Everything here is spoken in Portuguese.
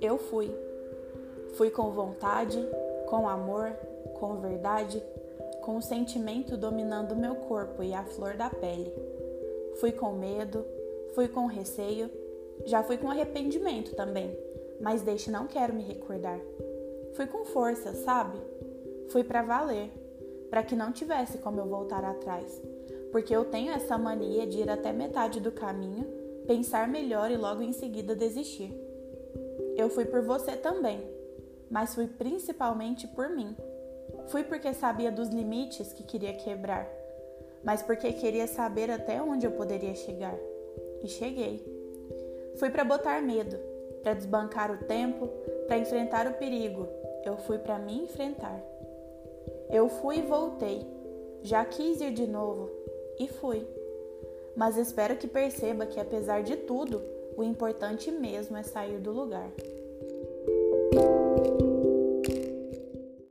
Eu fui. Fui com vontade, com amor, com verdade, com o sentimento dominando meu corpo e a flor da pele. Fui com medo, fui com receio, já fui com arrependimento também, mas deixe não quero me recordar. Fui com força, sabe? Fui para valer, para que não tivesse como eu voltar atrás, porque eu tenho essa mania de ir até metade do caminho, pensar melhor e logo em seguida desistir. Eu fui por você também, mas fui principalmente por mim. Fui porque sabia dos limites que queria quebrar, mas porque queria saber até onde eu poderia chegar. E cheguei. Fui para botar medo, para desbancar o tempo, para enfrentar o perigo. Eu fui para me enfrentar. Eu fui e voltei. Já quis ir de novo e fui. Mas espero que perceba que, apesar de tudo, o importante mesmo é sair do lugar.